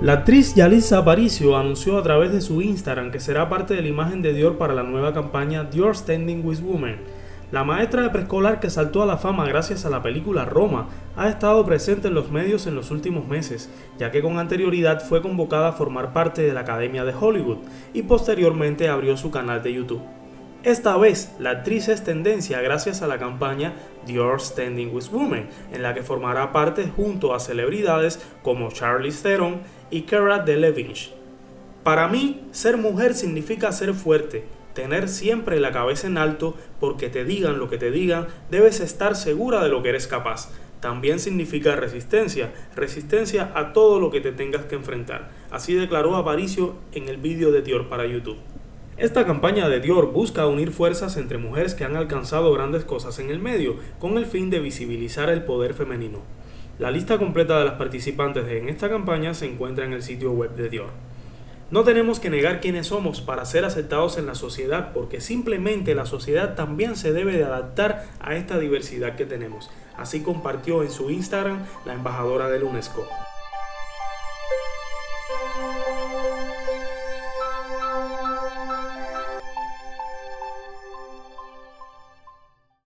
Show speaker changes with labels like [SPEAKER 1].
[SPEAKER 1] La actriz Yalitza Aparicio anunció a través de su Instagram que será parte de la imagen de Dior para la nueva campaña Dior Standing with Women. La maestra de preescolar que saltó a la fama gracias a la película Roma ha estado presente en los medios en los últimos meses, ya que con anterioridad fue convocada a formar parte de la Academia de Hollywood y posteriormente abrió su canal de YouTube. Esta vez, la actriz es tendencia gracias a la campaña Dior Standing with Women, en la que formará parte junto a celebridades como Charlize Theron y Cara Delevingne. Para mí, ser mujer significa ser fuerte, tener siempre la cabeza en alto porque te digan lo que te digan, debes estar segura de lo que eres capaz. También significa resistencia, resistencia a todo lo que te tengas que enfrentar. Así declaró Aparicio en el vídeo de Dior para YouTube. Esta campaña de Dior busca unir fuerzas entre mujeres que han alcanzado grandes cosas en el medio, con el fin de visibilizar el poder femenino. La lista completa de las participantes en esta campaña se encuentra en el sitio web de Dior. No tenemos que negar quiénes somos para ser aceptados en la sociedad, porque simplemente la sociedad también se debe de adaptar a esta diversidad que tenemos. Así compartió en su Instagram la embajadora del UNESCO.